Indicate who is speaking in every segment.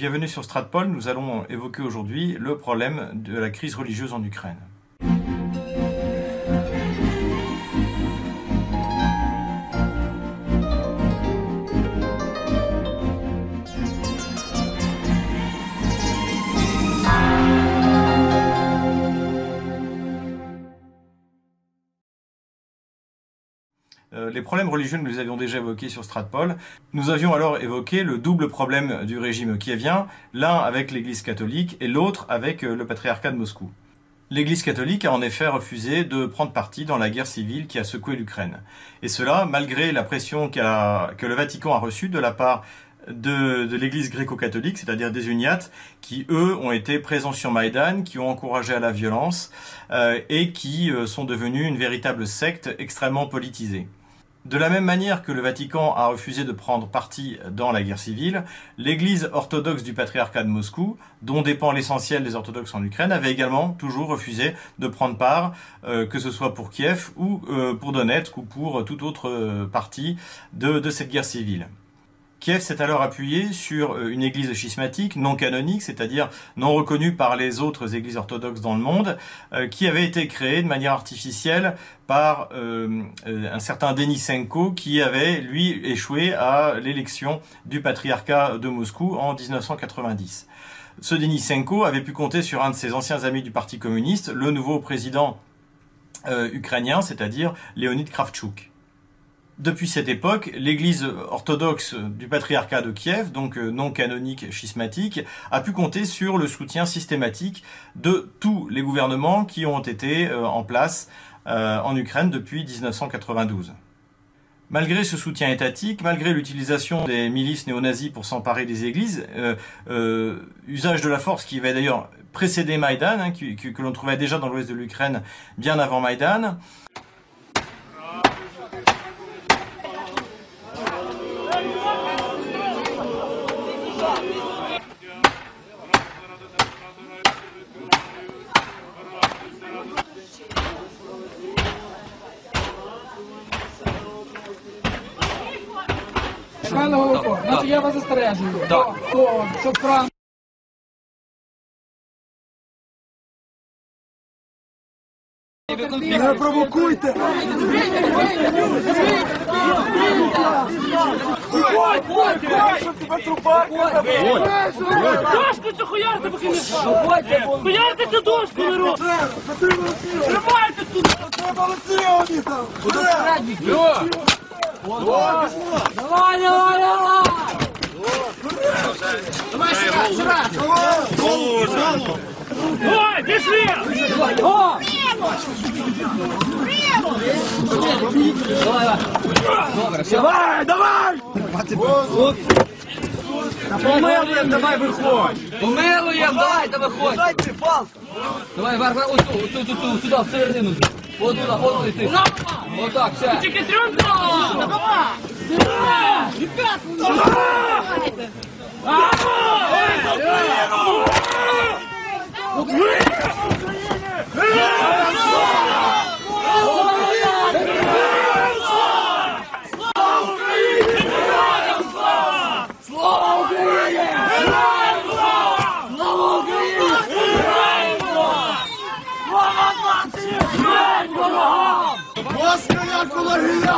Speaker 1: Bienvenue sur Stratpol, nous allons évoquer aujourd'hui le problème de la crise religieuse en Ukraine. Les problèmes religieux, nous les avions déjà évoqués sur Stratpol. Nous avions alors évoqué le double problème du régime qui vient, l'un avec l'Église catholique et l'autre avec euh, le patriarcat de Moscou. L'Église catholique a en effet refusé de prendre parti dans la guerre civile qui a secoué l'Ukraine. Et cela, malgré la pression que le Vatican a reçue de la part de, l'Église gréco-catholique, c'est-à-dire des uniates, qui eux ont été présents sur Maïdan, qui ont encouragé à la violence euh, et qui sont devenus une véritable secte extrêmement politisée. De la même manière que le Vatican a refusé de prendre parti dans la guerre civile, l'Église orthodoxe du patriarcat de Moscou, dont dépend l'essentiel des orthodoxes en Ukraine, avait également toujours refusé de prendre part, euh, que ce soit pour Kiev ou euh, pour Donetsk ou pour toute autre euh, partie de cette guerre civile. Kiev s'est alors appuyé sur euh, une église schismatique non canonique, c'est-à-dire non reconnue par les autres églises orthodoxes dans le monde, euh, qui avait été créée de manière artificielle par euh, un certain Denisenko qui avait, lui, échoué à l'élection du patriarcat de Moscou en 1990. Ce Denisenko avait pu compter sur un de ses anciens amis du Parti communiste, le nouveau président ukrainien, c'est-à-dire Leonid Kravchuk. Depuis cette époque, l'Église orthodoxe du patriarcat de Kiev, donc euh, non canonique schismatique, a pu compter sur le soutien systématique de tous les gouvernements qui ont été euh, en place euh, en Ukraine depuis 1992. Malgré ce soutien étatique, malgré l'utilisation des milices néo-nazis pour s'emparer des églises, usage de la force qui va d'ailleurs précéder Maïdan, hein, que l'on trouvait déjà dans l'ouest de l'Ukraine bien avant Maïdan,
Speaker 2: я вас застережую. Так. То, щоб кран
Speaker 3: Не провокуйте!
Speaker 4: Дошку цю хуярте, поки не Хуярте цю дошку, народ! Тримайте тут!
Speaker 3: Треба там!
Speaker 4: Давай, давай, давай! Давай сюда, сюда! Ой, пішли!
Speaker 3: Давай, давай!
Speaker 5: Помилуєм, давай виходь! Помилуєм, давай, давай виходь!
Speaker 3: Дайте палку!
Speaker 5: Давай, Варвара, ось тут, ось тут, ось сюди, в середину. От туди, от туди, ти. Отак, все.
Speaker 4: Тільки трьох
Speaker 3: Москаля, кулагія!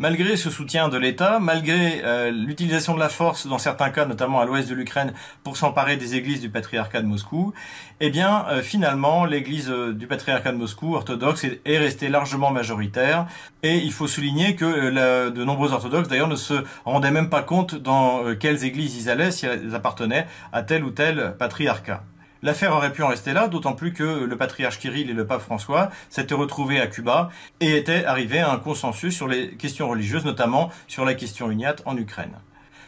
Speaker 1: Malgré ce soutien de l'État, malgré euh, l'utilisation de la force dans certains cas, notamment à l'ouest de l'Ukraine, pour s'emparer des églises du patriarcat de Moscou, eh bien, euh, finalement, l'église euh, du patriarcat de Moscou, orthodoxe, est, restée largement majoritaire. Et il faut souligner que de nombreux orthodoxes, d'ailleurs, ne se rendaient même pas compte dans quelles églises ils allaient, si elles appartenaient à tel ou tel patriarcat. L'affaire aurait pu en rester là, d'autant plus que le patriarche Kirill et le pape François s'étaient retrouvés à Cuba et étaient arrivés à un consensus sur les questions religieuses, notamment sur la question uniate en Ukraine.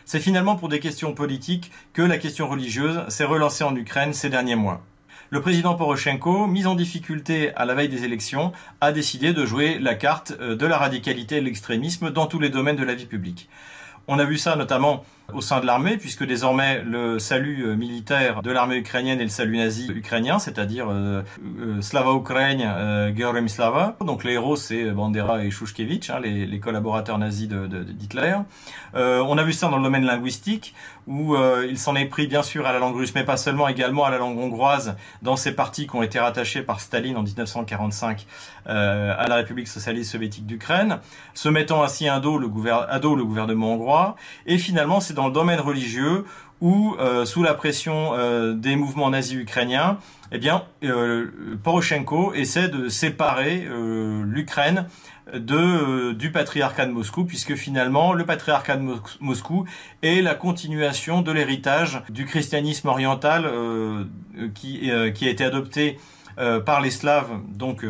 Speaker 1: C'est finalement pour des questions politiques que la question religieuse s'est relancée en Ukraine ces derniers mois. Le président Poroshenko, mis en difficulté à la veille des élections, a décidé de jouer la carte euh, de la radicalité et de l'extrémisme dans tous les domaines de la vie publique. On a vu ça notamment au sein de l'armée, puisque désormais le salut euh, militaire de l'armée ukrainienne est le salut nazi ukrainien, c'est-à-dire euh, euh, Slava Ukraine, euh, Slava. Donc les héros, c'est Bandera et Shushkevich, hein, les, collaborateurs nazis de- d'Hitler. On a vu ça dans le domaine linguistique, où il s'en est pris bien sûr à la langue russe, mais pas seulement, également à la langue hongroise, dans ces partis qui ont été rattachés par Staline en 1945 euh, à la République socialiste soviétique d'Ukraine, se mettant ainsi à dos le, gouver- à dos le gouvernement hongrois. Et finalement, c'est le domaine religieux où, euh, sous la pression euh, des mouvements nazis ukrainiens, eh bien, euh, Poroshenko essaie de séparer l'Ukraine de du patriarcat de Moscou, puisque finalement le patriarcat de Mos- Moscou est la continuation de l'héritage du christianisme oriental qui, a été adopté par les Slaves donc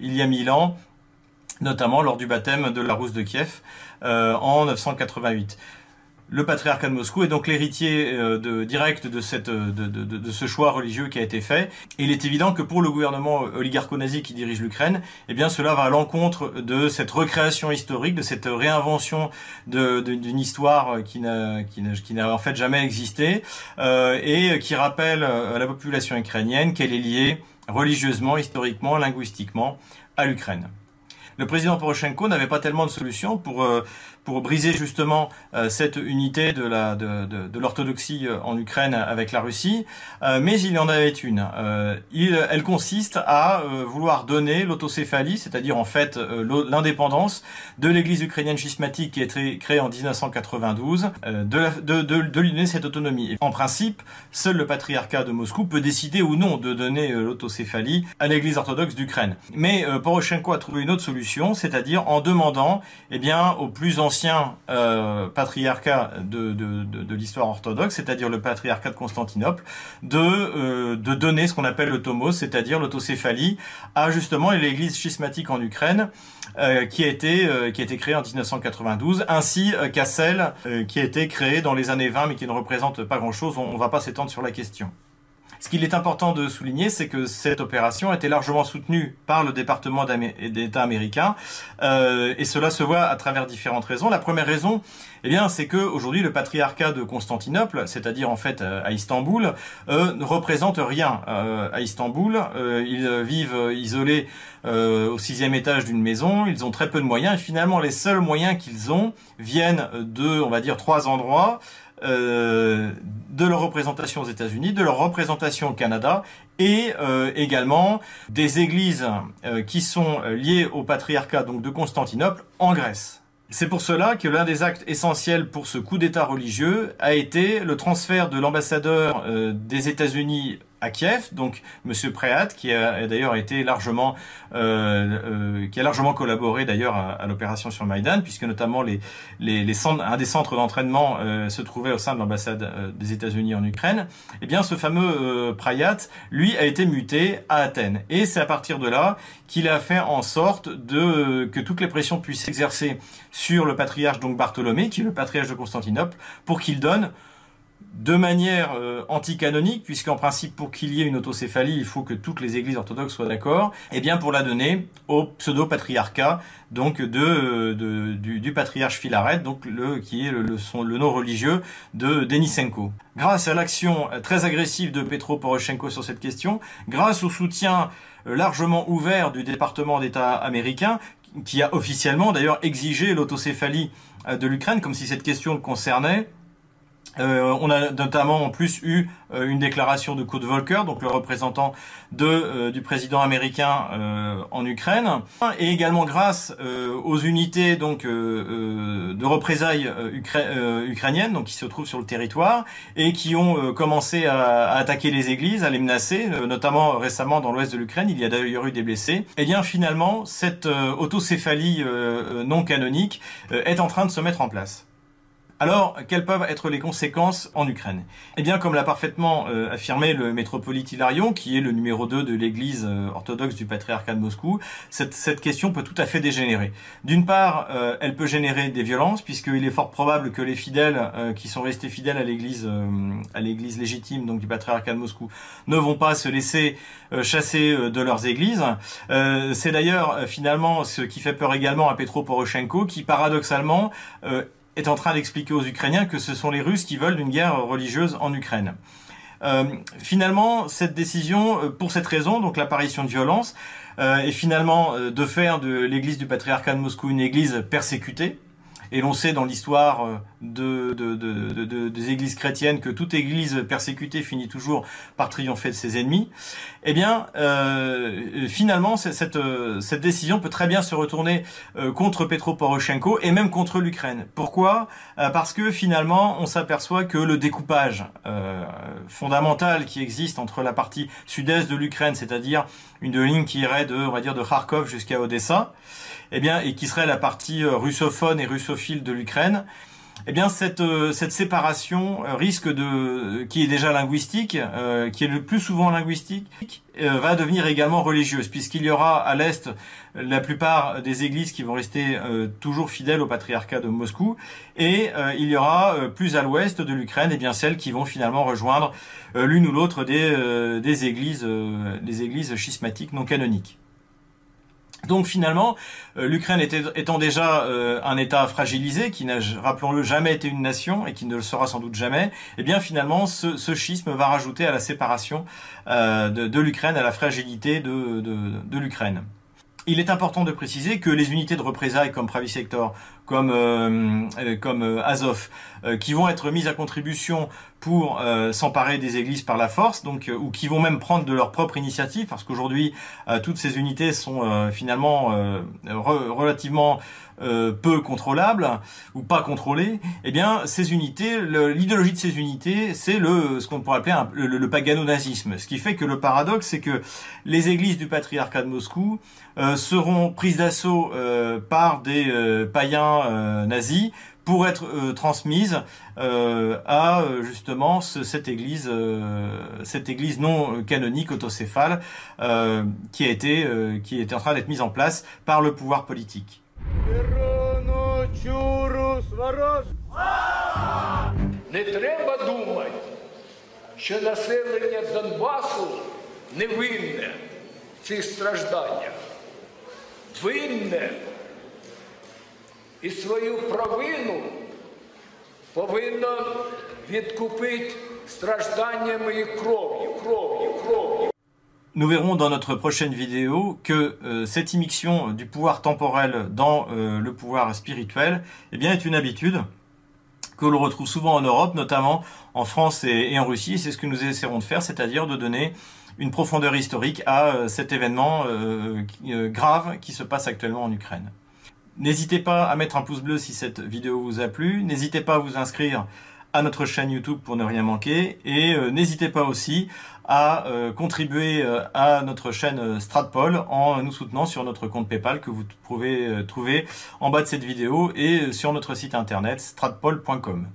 Speaker 1: il y a mille ans, notamment lors du baptême de la Rousse de Kiev en 988. Le patriarcat de Moscou est donc l'héritier euh, de, direct de, cette, euh, de, de, de- ce choix religieux qui a été fait. Et il est évident que pour le gouvernement oligarcho-nazi qui dirige l'Ukraine, eh bien cela va à l'encontre de cette recréation historique, de cette réinvention d'une histoire qui n'a en fait jamais existé euh, et qui rappelle euh, à la population ukrainienne qu'elle est liée religieusement, historiquement, linguistiquement à l'Ukraine. Le président Poroshenko n'avait pas tellement de solutions pour euh, pour briser justement euh, cette unité de la de, de, de l'orthodoxie euh, en Ukraine avec la Russie, Euh, mais il y en avait une. Il, elle consiste à vouloir donner l'autocéphalie, c'est-à-dire en fait l'indépendance de l'Église ukrainienne schismatique qui a été créée en 1992, euh, de, la- de, de, lui donner cette autonomie. En principe, seul le patriarcat de Moscou peut décider ou non de donner l'autocéphalie à l'Église orthodoxe d'Ukraine. Mais Poroshenko a trouvé une autre solution, c'est-à-dire en demandant eh bien, au plus ancien euh, patriarcat de, de, de, l'histoire orthodoxe, c'est-à-dire le patriarcat de Constantinople, de, euh, de donner ce qu'on appelle le tomos, c'est-à-dire l'autocéphalie, à justement l'Église schismatique en Ukraine, euh, qui a été euh, qui a été créée en 1992, ainsi qu'à celle qui a été créée dans les années 20, mais qui ne représente pas grand-chose. On, on va pas s'étendre sur la question. Ce qu'il est important de souligner, c'est que cette opération a été largement soutenue par le département d'État américain, euh, et cela se voit à travers différentes raisons. La première raison, eh bien, c'est que aujourd'hui le patriarcat de Constantinople, c'est-à-dire en fait euh, à Istanbul, euh, ne représente rien à Istanbul. Ils vivent isolés au sixième étage d'une maison. Ils ont très peu de moyens, et finalement les seuls moyens qu'ils ont viennent de, on va dire, trois endroits euh, de leur représentation aux États-Unis, de leur représentation au Canada et euh, également des églises euh, qui sont euh, liées au patriarcat donc de Constantinople en Grèce. C'est pour cela que l'un des actes essentiels pour ce coup d'État religieux a été le transfert de l'ambassadeur euh, des États-Unis à Kiev, donc Monsieur Préat, qui a d'ailleurs été largement, euh, euh, qui a largement collaboré d'ailleurs à, l'opération sur Maïdan, puisque notamment les, les, les centres, un des centres d'entraînement euh, se trouvait au sein de l'ambassade euh, des États-Unis en Ukraine. Eh bien, ce fameux euh, Prayat, lui, a été muté à Athènes, et c'est à partir de là qu'il a fait en sorte de que toutes les pressions puissent s'exercer sur le patriarche donc Bartholomé, qui est le patriarche de Constantinople, pour qu'il donne de manière euh, anticanonique, puisqu'en principe, pour qu'il y ait une autocéphalie, il faut que toutes les églises orthodoxes soient d'accord, et bien pour la donner au pseudo-patriarcat, donc de, de- du, du patriarche Philarète, donc le, qui est le, le, son- le nom religieux de Denisenko. Grâce à l'action euh, très agressive de Petro Poroshenko sur cette question, grâce au soutien euh, largement ouvert du département d'État américain, qui a officiellement d'ailleurs exigé l'autocéphalie euh, de l'Ukraine, comme si cette question le concernait, euh, on a notamment en plus eu euh, une déclaration de Kurt Volker, donc le représentant euh, du président américain en Ukraine, et également grâce aux unités donc de représailles ukra- ukrainiennes, donc qui se trouvent sur le territoire et qui ont commencé à, à attaquer les églises, à les menacer, notamment récemment dans l'ouest de l'Ukraine, il y a d'ailleurs eu des blessés. Et bien finalement, cette autocéphalie non canonique est en train de se mettre en place. Alors, quelles peuvent être les conséquences en Ukraine? Eh bien, comme l'a parfaitement euh, affirmé le métropolite Hilarion, qui est le numéro 2 de l'église euh, orthodoxe du patriarcat de Moscou, cette, question peut tout à fait dégénérer. D'une part, euh, elle peut générer des violences, puisqu'il est fort probable que les fidèles euh, qui sont restés fidèles à l'église à l'église légitime donc du patriarcat de Moscou ne vont pas se laisser chasser de leurs églises. C'est d'ailleurs finalement ce qui fait peur également à Petro Poroshenko, qui paradoxalement est en train d'expliquer aux Ukrainiens que ce sont les Russes qui veulent une guerre religieuse en Ukraine. Euh, finalement, cette décision, euh, pour cette raison, donc l'apparition de violence, euh, est finalement euh, de faire de l'Église du patriarcat de Moscou une Église persécutée, et l'on sait dans l'histoire euh, de, de, de, de, des églises chrétiennes que toute église persécutée finit toujours par triompher de ses ennemis. Eh bien, euh, finalement, cette, euh, cette décision peut très bien se retourner euh, contre Petro Poroshenko et même contre l'Ukraine. Pourquoi? Parce que finalement, on s'aperçoit que le découpage euh, fondamental qui existe entre la partie sud-est de l'Ukraine, c'est-à-dire une ligne qui irait de, on va dire, de Kharkov jusqu'à Odessa, eh bien, et qui serait la partie russophone et russophile de l'Ukraine, eh bien cette euh, cette séparation euh, risque de qui est déjà linguistique, euh, qui est le plus souvent linguistique, va devenir également religieuse, puisqu'il y aura à l'est la plupart des églises qui vont rester toujours fidèles au patriarcat de Moscou, et il y aura plus à l'ouest de l'Ukraine, et bien celles qui vont finalement rejoindre l'une ou l'autre des des églises des églises schismatiques non canoniques. Donc finalement, euh, l'Ukraine étant déjà euh, un État fragilisé, qui n'a, rappelons-le, jamais été une nation et qui ne le sera sans doute jamais, eh bien finalement, ce, schisme va rajouter à la séparation euh, de, l'Ukraine, à la fragilité de, l'Ukraine. Il est important de préciser que les unités de représailles comme Pravi Sector, comme euh, comme euh, Azov, euh, qui vont être mises à contribution pour euh, s'emparer des églises par la force, donc euh, ou qui vont même prendre de leur propre initiative, parce qu'aujourd'hui toutes ces unités sont finalement re relativement peu contrôlables ou pas contrôlées. Eh bien, ces unités, l'idéologie de ces unités, c'est le ce qu'on pourrait appeler le, le pagano-nazisme. Ce qui fait que le paradoxe, c'est que les églises du patriarcat de Moscou seront prises d'assaut par des païens nazis pour être euh, transmise euh, à justement ce, cette église, euh, cette église non canonique autocéphale qui a été, qui est en train d'être mise en place par le pouvoir politique.
Speaker 6: і свою провину повинно відкупити стражданнями і кров'ю, кров'ю, кров'ю.
Speaker 1: Nous verrons dans notre prochaine vidéo que euh, cette immixtion du pouvoir temporel dans euh, le pouvoir spirituel eh bien, est une habitude que l'on retrouve souvent en Europe, notamment en France et, et en Russie. C'est ce que nous essaierons de faire, c'est-à-dire de donner une profondeur historique à euh, cet événement euh, euh, grave qui se passe actuellement en Ukraine. N'hésitez pas à mettre un pouce bleu si cette vidéo vous a plu. N'hésitez pas à vous inscrire à notre chaîne YouTube pour ne rien manquer. Et euh, n'hésitez pas aussi à euh, contribuer euh, à notre chaîne Stratpol en nous soutenant sur notre compte PayPal que vous pouvez trouver en bas de cette vidéo et sur notre site internet stratpol.com.